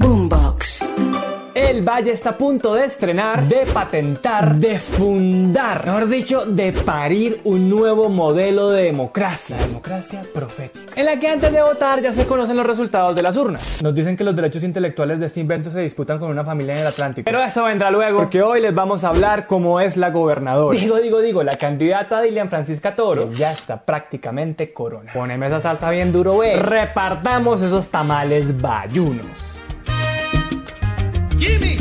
Boombox. El Valle está a punto de estrenar, de patentar, de fundar, mejor dicho, de parir un nuevo modelo de democracia, la democracia profética, en la que antes de votar ya se conocen los resultados de las urnas. Nos dicen que los derechos intelectuales de este invento se disputan con una familia en el Atlántico. Pero eso vendrá luego, porque hoy les vamos a hablar cómo es la gobernadora. Digo, digo, digo, la candidata Dilian Francisca Toro ya está prácticamente corona. Poneme esa salsa bien duro, ve. Repartamos esos tamales bayunos. Jimmy, esta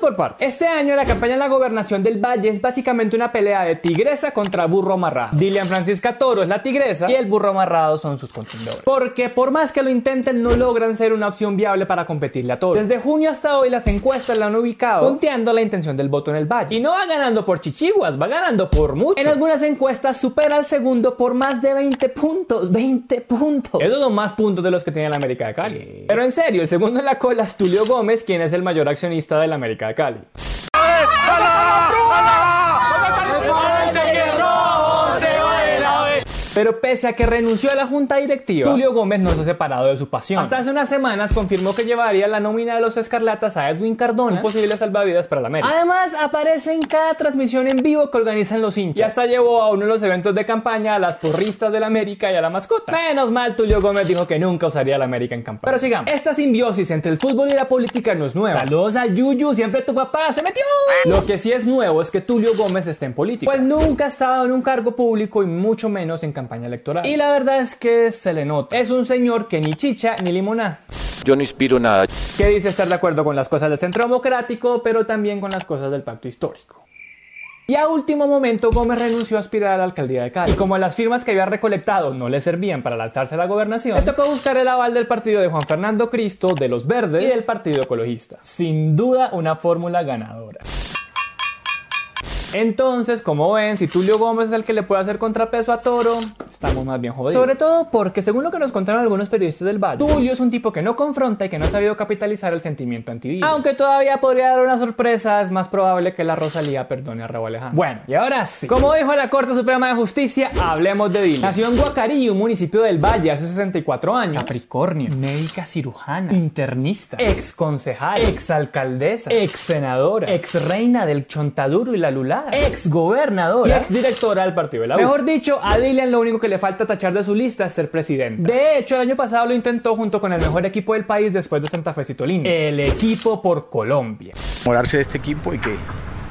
por partes. Este año la campaña en la gobernación del Valle es básicamente una pelea de tigresa contra burro amarrado. Dilian Francisca Toro es la tigresa y el burro amarrado son sus contendores. Porque por más que lo intenten no logran ser una opción viable para competirle a Toro. Desde junio hasta hoy las encuestas la han ubicado punteando la intención del voto en el Valle. Y no va ganando por chichiguas, va ganando por mucho. En algunas encuestas supera al segundo por más de 20 puntos. 20 puntos. Esos son más puntos de los que tiene la América de Cali. Pero en serio, el segundo en la cola es Tulio Gómez, quien es el mayor accionista de la América de Cali. Pero pese a que renunció a la junta directiva, Tulio Gómez no se ha separado de su pasión. Hasta hace unas semanas confirmó que llevaría la nómina de los Escarlatas a Edwin Cardona, un posible salvavidas para la América. Además, aparece en cada transmisión en vivo que organizan los hinchas. Y hasta llevó a uno de los eventos de campaña a las porristas de la América y a la mascota. Menos mal, Tulio Gómez dijo que nunca usaría la América en campaña. Pero sigamos. Esta simbiosis entre el fútbol y la política no es nueva. Saludos a Yuyu, siempre tu papá se metió. Lo que sí es nuevo es que Tulio Gómez esté en política. Pues nunca ha estado en un cargo público y mucho menos en campaña electoral. Y la verdad es que se le nota. Es un señor que ni chicha ni limonada. Yo no inspiro nada. Que dice estar de acuerdo con las cosas del centro democrático, pero también con las cosas del pacto histórico. Y a último momento Gómez renunció a aspirar a la alcaldía de Cali. Y como las firmas que había recolectado no le servían para lanzarse a la gobernación, le tocó buscar el aval del partido de Juan Fernando Cristo, de los Verdes y del Partido Ecologista. Sin duda una fórmula ganadora. Entonces, como ven, si Tulio Gómez es el que le puede hacer contrapeso a Toro, estamos más bien jodidos. Sobre todo porque, según lo que nos contaron algunos periodistas del Valle, Tulio es un tipo que no confronta y que no ha sabido capitalizar el sentimiento antidilio. Aunque todavía podría dar una sorpresa, es más probable que la Rosalía perdone a Raúl Alejandro. Bueno, y ahora sí. Como dijo la Corte Suprema de Justicia, hablemos de Dili. Nació en Guacarí, un municipio del Valle, hace 64 años. Capricornio, médica cirujana, internista, ex concejal, ex alcaldesa, ex senadora, ex reina del Chontaduro y la Ex gobernadora y ex directora del Partido de la U. Mejor dicho, a Dilian lo único que le falta tachar de su lista es ser presidente. De hecho, el año pasado lo intentó junto con el mejor equipo del país después de Santa Fe Citolini, el equipo por Colombia. enamorarse de este equipo y que,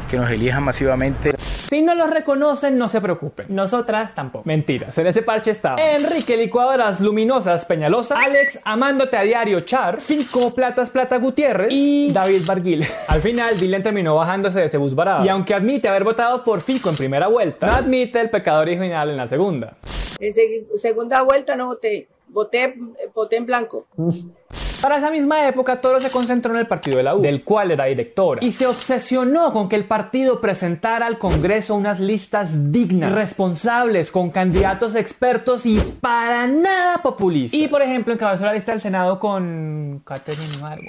que nos elijan masivamente. Si no los reconocen, no se preocupen. Nosotras tampoco. Mentiras. En ese parche estaba Enrique Licuadoras Luminosas Peñalosa, Alex Amándote a Diario Char, Fico Platas Plata Gutiérrez y David Barguil. Al final, Dylan terminó bajándose de ese bus varado. Y aunque admite haber votado por Fico en primera vuelta, no admite el pecado original en la segunda. En seg- segunda vuelta no voté. Voté, voté en blanco. Para esa misma época, Toro se concentró en el partido de la U, del cual era directora, y se obsesionó con que el partido presentara al Congreso unas listas dignas, responsables, con candidatos expertos y para nada populistas. Y, por ejemplo, encabezó la lista del Senado con Catherine Margo.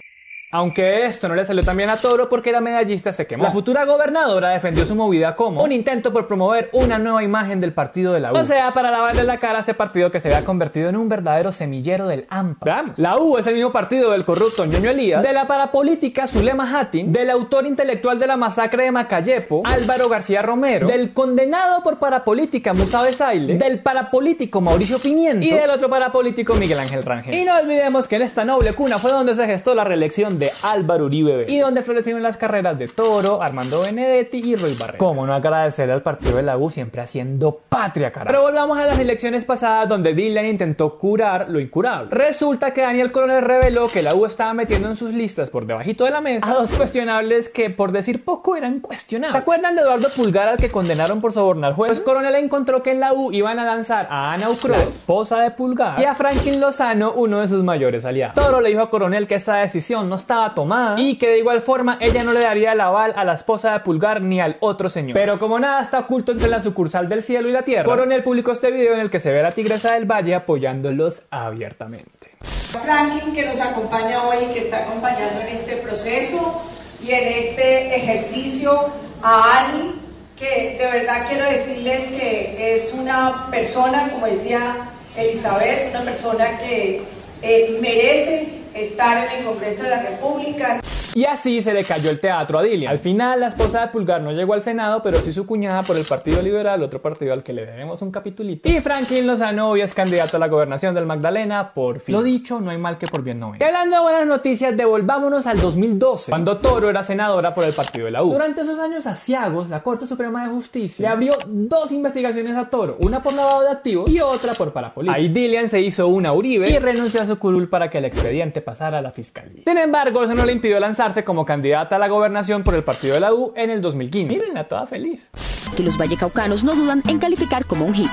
Aunque esto no le salió tan bien a Toro porque la medallista se quemó. La futura gobernadora defendió su movida como un intento por promover una nueva imagen del partido de la U. O sea, para lavarle la cara a este partido que se había convertido en un verdadero semillero del AMPA. Veamos. La U es el mismo partido del corrupto Ñoño Elías, de la parapolítica Zulema Hattin, del autor intelectual de la masacre de Macayepo, Álvaro García Romero, del condenado por parapolítica Musa Besaile, del parapolítico Mauricio Pimiento y del otro parapolítico Miguel Ángel Rangel. Y no olvidemos que en esta noble cuna fue donde se gestó la reelección de Álvaro Uribe y donde florecieron las carreras de Toro, Armando Benedetti y Roy Barrera. Como no agradecerle al partido de la U siempre haciendo patria, carajo. Pero volvamos a las elecciones pasadas donde Dylan intentó curar lo incurable. Resulta que Daniel Coronel reveló que la U estaba metiendo en sus listas por debajito de la mesa a dos cuestionables que por decir poco eran cuestionables. ¿Se acuerdan de Eduardo Pulgar al que condenaron por sobornar jueces? Pues Coronel encontró que en la U iban a lanzar a Ana Ucro, la esposa de Pulgar, y a Franklin Lozano, uno de sus mayores aliados. Toro le dijo a Coronel que esta decisión no estaba tomada y que de igual forma ella no le daría el aval a la esposa de Pulgar ni al otro señor. Pero como nada está oculto entre la sucursal del cielo y la tierra, Coronel publicó este video en el que se ve a la tigresa del valle apoyándolos abiertamente. Franklin que nos acompaña hoy y que está acompañando en este proceso y en este ejercicio, a Ani, que de verdad quiero decirles que es una persona, como decía Elizabeth, una persona que eh, merece estar en el Congreso de la República. Y así se le cayó el teatro a Dilian. Al final, la esposa de Pulgar no llegó al Senado, pero sí su cuñada por el Partido Liberal, otro partido al que le debemos un capitulito. Y Franklin Lozano hoy es candidato a la gobernación del Magdalena, por fin. Lo dicho, no hay mal que por bien no venga. Y hablando de buenas noticias, devolvámonos al 2012, cuando Toro era senadora por el partido de la U. Durante esos años asiagos, la Corte Suprema de Justicia le abrió dos investigaciones a Toro, una por lavado de activos y otra por parapolítica. Ahí Dilian se hizo una Uribe y renunció a su curul para que el expediente pasara a la fiscalía. Sin embargo, eso no le impidió lanzarse como candidata a la gobernación por el partido de la U en el 2015. Mírenla toda feliz. Que los vallecaucanos no dudan en calificar como un hit.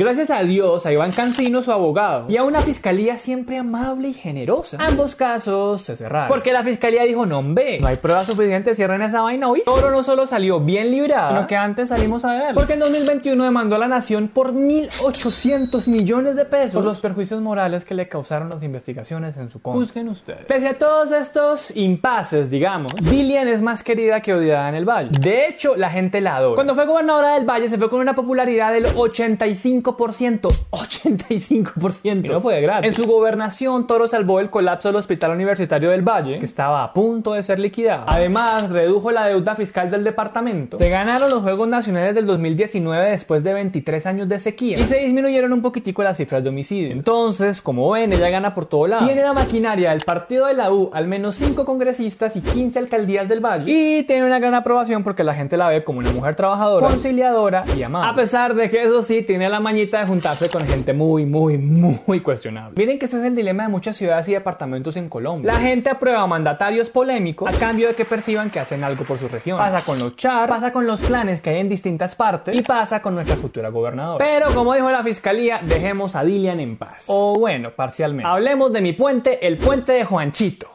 Gracias a Dios, a Iván Cancino, su abogado, y a una fiscalía siempre amable y generosa. Ambos casos se cerraron. Porque la fiscalía dijo, no, ve, no hay pruebas suficientes, cierren esa vaina hoy. Toro no solo salió bien librada, sino que antes salimos a ver. Porque en 2021 demandó a la nación por 1.800 millones de pesos por los perjuicios morales que le causaron las investigaciones en su contra. Juzguen ustedes. Pese a todos estos impases, digamos, Dilian es más querida que odiada en el Valle. De hecho, la gente la adora. Cuando fue gobernadora del Valle, se fue con una popularidad del 85 85%. Y no fue de gratis. En su gobernación, Toro salvó el colapso del Hospital Universitario del Valle, que estaba a punto de ser liquidado. Además, redujo la deuda fiscal del departamento. Se ganaron los Juegos Nacionales del 2019 después de 23 años de sequía. Y se disminuyeron un poquitico las cifras de homicidio. Entonces, como ven, ella gana por todo lado. Tiene la maquinaria del partido de la U, al menos 5 congresistas y 15 alcaldías del Valle. Y tiene una gran aprobación porque la gente la ve como una mujer trabajadora, conciliadora y amable. A pesar de que eso sí, tiene la de juntarse con gente muy, muy, muy cuestionable. Miren que este es el dilema de muchas ciudades y departamentos en Colombia. La gente aprueba mandatarios polémicos a cambio de que perciban que hacen algo por su región. Pasa con los char, pasa con los clanes que hay en distintas partes y pasa con nuestra futura gobernadora. Pero como dijo la fiscalía, dejemos a Dilian en paz. O bueno, parcialmente. Hablemos de mi puente, el puente de Juanchito.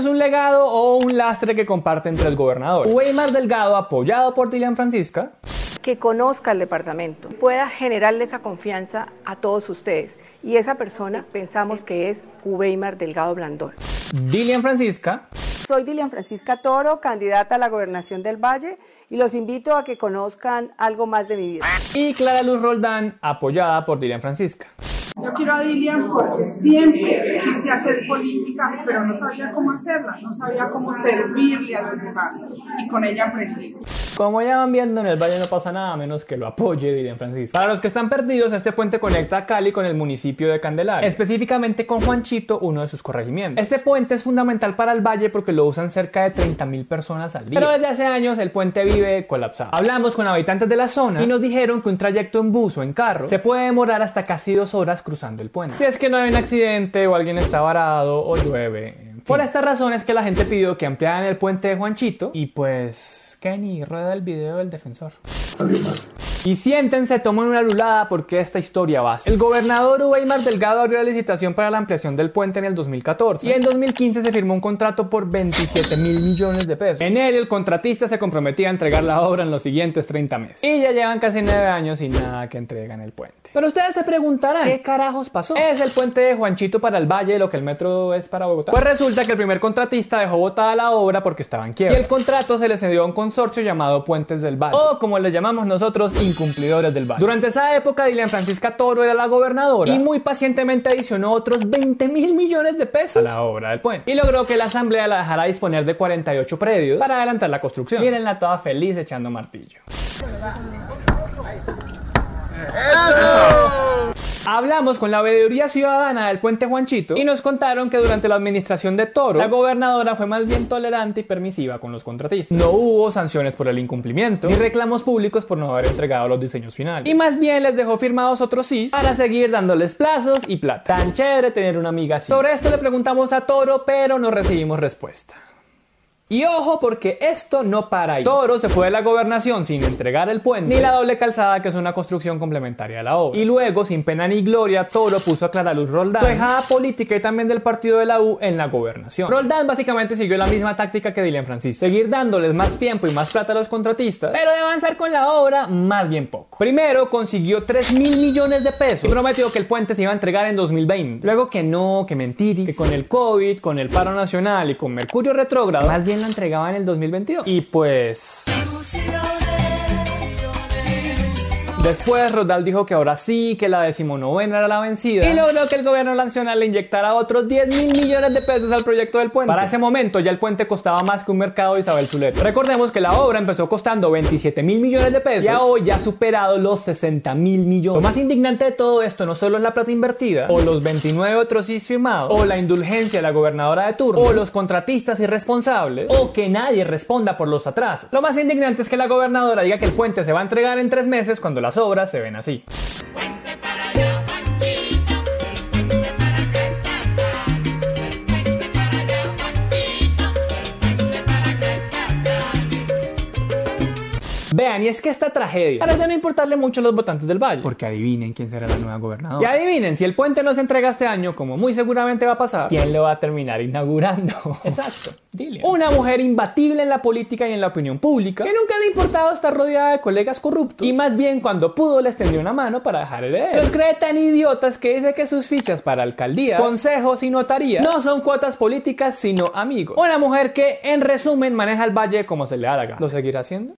Es un legado o un lastre que comparten tres gobernadores. Weimar Delgado, apoyado por Dilian Francisca, que conozca el departamento, pueda generarle esa confianza a todos ustedes. Y esa persona pensamos que es Uweimar Delgado Blandón. Dilian Francisca, Soy Dilian Francisca Toro, candidata a la gobernación del Valle, y los invito a que conozcan algo más de mi vida. y Clara Luz Roldán, apoyada por Dilian Francisca. Yo quiero a Dilian porque siempre quise hacer política, pero no sabía cómo hacerla, no sabía cómo servirle a los demás. Y con ella aprendí. Como ya van viendo, en el Valle no pasa nada menos que lo apoye Dilian Francisca. Para los que están perdidos, este puente conecta a Cali con el municipio de Candelaria, específicamente con Juanchito, uno de sus corregimientos. Este puente es fundamental para el Valle porque lo usan cerca de 30.000 personas al día. Pero desde hace años el puente vive colapsado. Hablamos con habitantes de la zona y nos dijeron que un trayecto en bus o en carro se puede demorar hasta casi dos horas cruzando el puente. Si es que no hay un accidente o alguien está varado o llueve. en fin. Por esta razón es que la gente pidió que ampliaran el puente de Juanchito y pues Kenny rueda el video del defensor. Y siéntense, tomen una lulada porque esta historia va. así. El gobernador Weimar Delgado abrió la licitación para la ampliación del puente en el 2014 y en 2015 se firmó un contrato por 27 mil millones de pesos. En él el contratista se comprometía a entregar la obra en los siguientes 30 meses. Y ya llevan casi 9 años sin nada que entregan el puente. Pero ustedes se preguntarán, ¿qué carajos pasó? Es el puente de Juanchito para el Valle, lo que el metro es para Bogotá. Pues resulta que el primer contratista dejó botada la obra porque estaba en quiebra. Y el contrato se le cedió a un consorcio llamado Puentes del Valle. O como le llamamos nosotros, incumplidores del Valle. Durante esa época, Dilian Francisca Toro era la gobernadora y muy pacientemente adicionó otros 20 mil millones de pesos a la obra del puente. Y logró que la asamblea la dejara disponer de 48 predios para adelantar la construcción. Mírenla toda feliz echando martillo. Hablamos con la veeduría ciudadana del puente Juanchito y nos contaron que durante la administración de Toro, la gobernadora fue más bien tolerante y permisiva con los contratistas. No hubo sanciones por el incumplimiento ni reclamos públicos por no haber entregado los diseños finales. Y más bien les dejó firmados otros sí para seguir dándoles plazos y plata. Tan chévere tener una amiga así. Sobre esto le preguntamos a Toro, pero no recibimos respuesta. Y ojo porque esto no para ahí. Toro se fue de la gobernación sin entregar el puente ni la doble calzada que es una construcción complementaria a la obra. Y luego, sin pena ni gloria, Toro puso a Clara Luz Roldán, dejada política y también del partido de la U en la gobernación. Roldán básicamente siguió la misma táctica que Dilian Francisco, seguir dándoles más tiempo y más plata a los contratistas, pero de avanzar con la obra más bien poco. Primero consiguió 3 mil millones de pesos y prometió que el puente se iba a entregar en 2020. Luego que no, que mentiris, que con el COVID, con el paro nacional y con Mercurio retrógrado, más bien la entregaba en el 2022. Y pues... Después Rodal dijo que ahora sí, que la decimonovena era la vencida y logró que el gobierno nacional le inyectara otros 10 mil millones de pesos al proyecto del puente. Para ese momento ya el puente costaba más que un mercado de Isabel Zulet. Recordemos que la obra empezó costando 27 mil millones de pesos y hoy ya ha superado los 60 mil millones. Lo más indignante de todo esto no solo es la plata invertida o los 29 otros sí firmados o la indulgencia de la gobernadora de turno o los contratistas irresponsables o que nadie responda por los atrasos. Lo más indignante es que la gobernadora diga que el puente se va a entregar en tres meses cuando las obras se ven así. Vean, y es que esta tragedia parece no importarle mucho a los votantes del Valle, porque adivinen quién será la nueva gobernadora. Y adivinen, si el puente no se entrega este año, como muy seguramente va a pasar, ¿quién lo va a terminar inaugurando? Exacto, dile. Una mujer imbatible en la política y en la opinión pública, que nunca le ha importado estar rodeada de colegas corruptos, y más bien cuando pudo les tendió una mano para dejar el heredero. Los cree tan idiotas que dice que sus fichas para alcaldía, consejos y notaría no son cuotas políticas, sino amigos. Una mujer que, en resumen, maneja el Valle como se le gana. ¿Lo seguirá haciendo?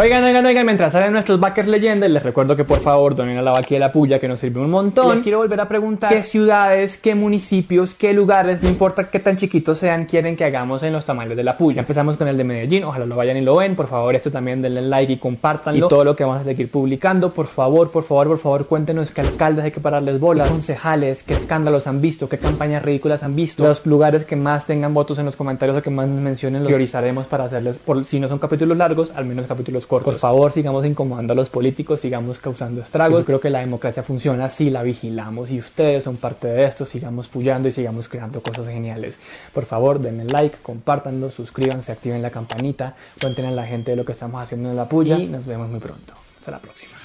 Oigan, oigan, oigan, mientras salen nuestros backers leyendas, les recuerdo que por favor donen a la vaquilla de la puya que nos sirve un montón. Les quiero volver a preguntar qué ciudades, qué municipios, qué lugares, no importa qué tan chiquitos sean, quieren que hagamos en los tamales de la puya. Empezamos con el de Medellín, ojalá lo vayan y lo ven. Por favor, esto también denle like y compartanlo. Y todo lo que vamos a seguir publicando, por favor, por favor, por favor, cuéntenos qué alcaldes hay que pararles bolas, concejales, qué escándalos han visto, qué campañas ridículas han visto, los lugares que más tengan votos en los comentarios o que más mencionen, los priorizaremos para hacerles, por, si no son capítulos largos, al menos capítulos cortos. Por favor, sigamos incomodando a los políticos, sigamos causando estragos. Creo que la democracia funciona si la vigilamos y ustedes son parte de esto. Sigamos puyando y sigamos creando cosas geniales. Por favor, denle like, compártanlo, suscríbanse, activen la campanita, cuenten a la gente de lo que estamos haciendo en la puya y nos vemos muy pronto. Hasta la próxima.